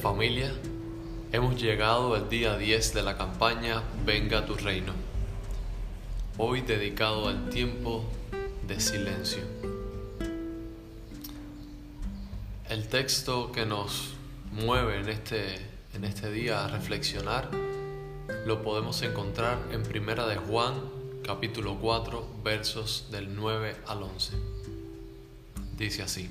Familia, hemos llegado al día 10 de la campaña Venga tu reino, hoy dedicado al tiempo de silencio. El texto que nos mueve en este, en este día a reflexionar lo podemos encontrar en Primera de Juan, capítulo 4, versos del 9 al 11. Dice así.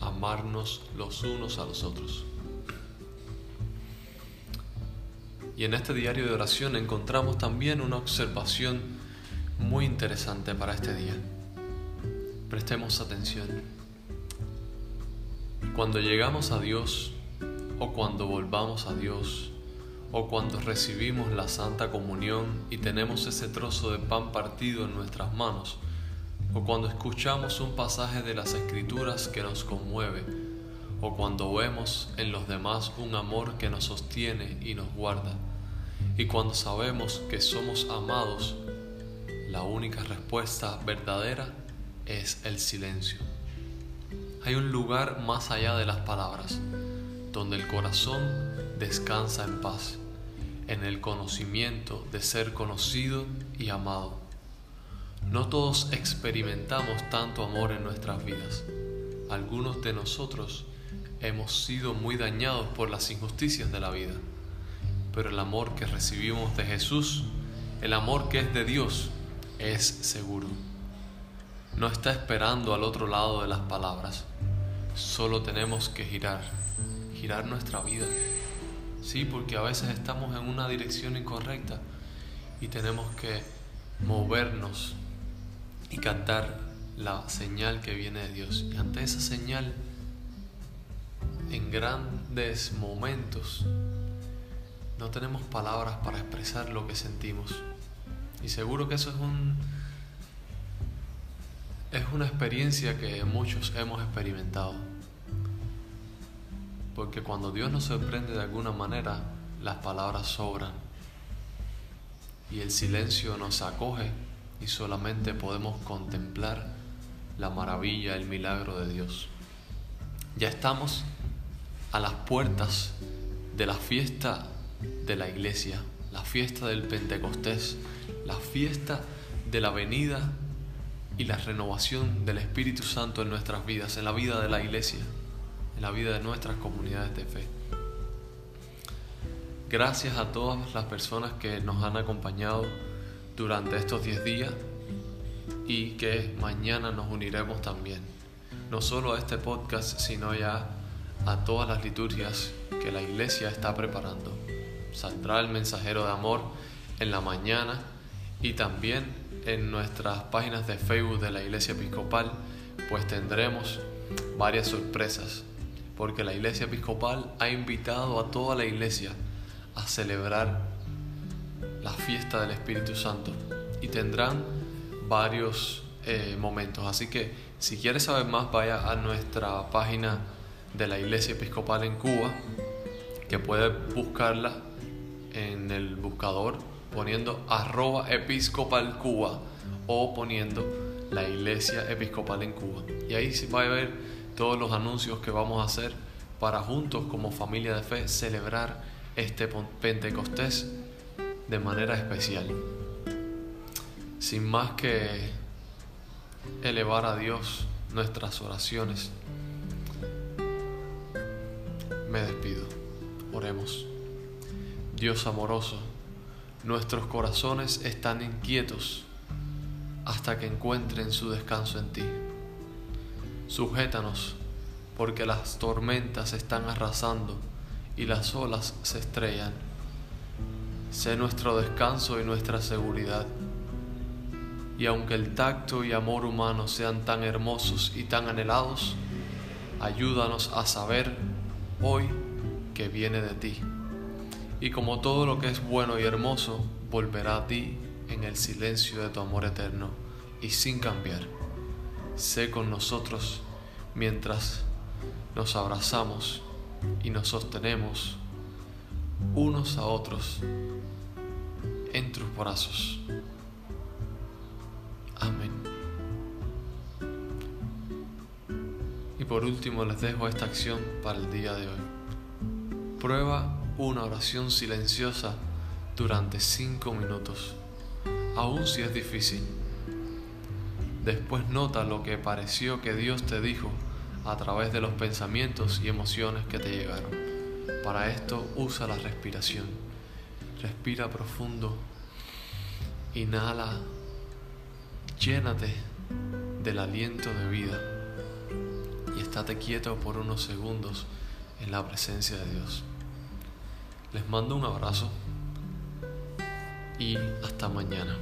amarnos los unos a los otros. Y en este diario de oración encontramos también una observación muy interesante para este día. Prestemos atención. Cuando llegamos a Dios o cuando volvamos a Dios o cuando recibimos la Santa Comunión y tenemos ese trozo de pan partido en nuestras manos, o cuando escuchamos un pasaje de las escrituras que nos conmueve, o cuando vemos en los demás un amor que nos sostiene y nos guarda, y cuando sabemos que somos amados, la única respuesta verdadera es el silencio. Hay un lugar más allá de las palabras, donde el corazón descansa en paz, en el conocimiento de ser conocido y amado. No todos experimentamos tanto amor en nuestras vidas. Algunos de nosotros hemos sido muy dañados por las injusticias de la vida. Pero el amor que recibimos de Jesús, el amor que es de Dios, es seguro. No está esperando al otro lado de las palabras. Solo tenemos que girar, girar nuestra vida. Sí, porque a veces estamos en una dirección incorrecta y tenemos que movernos y cantar la señal que viene de Dios. Y ante esa señal, en grandes momentos, no tenemos palabras para expresar lo que sentimos. Y seguro que eso es un es una experiencia que muchos hemos experimentado. Porque cuando Dios nos sorprende de alguna manera, las palabras sobran y el silencio nos acoge y solamente podemos contemplar la maravilla, el milagro de Dios. Ya estamos a las puertas de la fiesta de la iglesia, la fiesta del Pentecostés, la fiesta de la venida y la renovación del Espíritu Santo en nuestras vidas, en la vida de la iglesia, en la vida de nuestras comunidades de fe. Gracias a todas las personas que nos han acompañado durante estos 10 días y que mañana nos uniremos también, no solo a este podcast, sino ya a todas las liturgias que la iglesia está preparando. Saldrá el mensajero de amor en la mañana y también en nuestras páginas de Facebook de la iglesia episcopal, pues tendremos varias sorpresas, porque la iglesia episcopal ha invitado a toda la iglesia a celebrar la fiesta del Espíritu Santo y tendrán varios eh, momentos. Así que si quieres saber más, vaya a nuestra página de la Iglesia Episcopal en Cuba, que puedes buscarla en el buscador poniendo arroba episcopal Cuba o poniendo la Iglesia Episcopal en Cuba. Y ahí va a ver todos los anuncios que vamos a hacer para juntos como familia de fe celebrar este Pentecostés de manera especial. Sin más que elevar a Dios nuestras oraciones, me despido. Oremos. Dios amoroso, nuestros corazones están inquietos hasta que encuentren su descanso en ti. Sujétanos, porque las tormentas están arrasando y las olas se estrellan sé nuestro descanso y nuestra seguridad. Y aunque el tacto y amor humano sean tan hermosos y tan anhelados, ayúdanos a saber hoy que viene de ti. Y como todo lo que es bueno y hermoso, volverá a ti en el silencio de tu amor eterno y sin cambiar. Sé con nosotros mientras nos abrazamos y nos sostenemos unos a otros en tus brazos. Amén. Y por último les dejo esta acción para el día de hoy. Prueba una oración silenciosa durante cinco minutos, aun si es difícil. Después nota lo que pareció que Dios te dijo a través de los pensamientos y emociones que te llegaron. Para esto usa la respiración. Respira profundo. Inhala. Llénate del aliento de vida. Y estate quieto por unos segundos en la presencia de Dios. Les mando un abrazo y hasta mañana.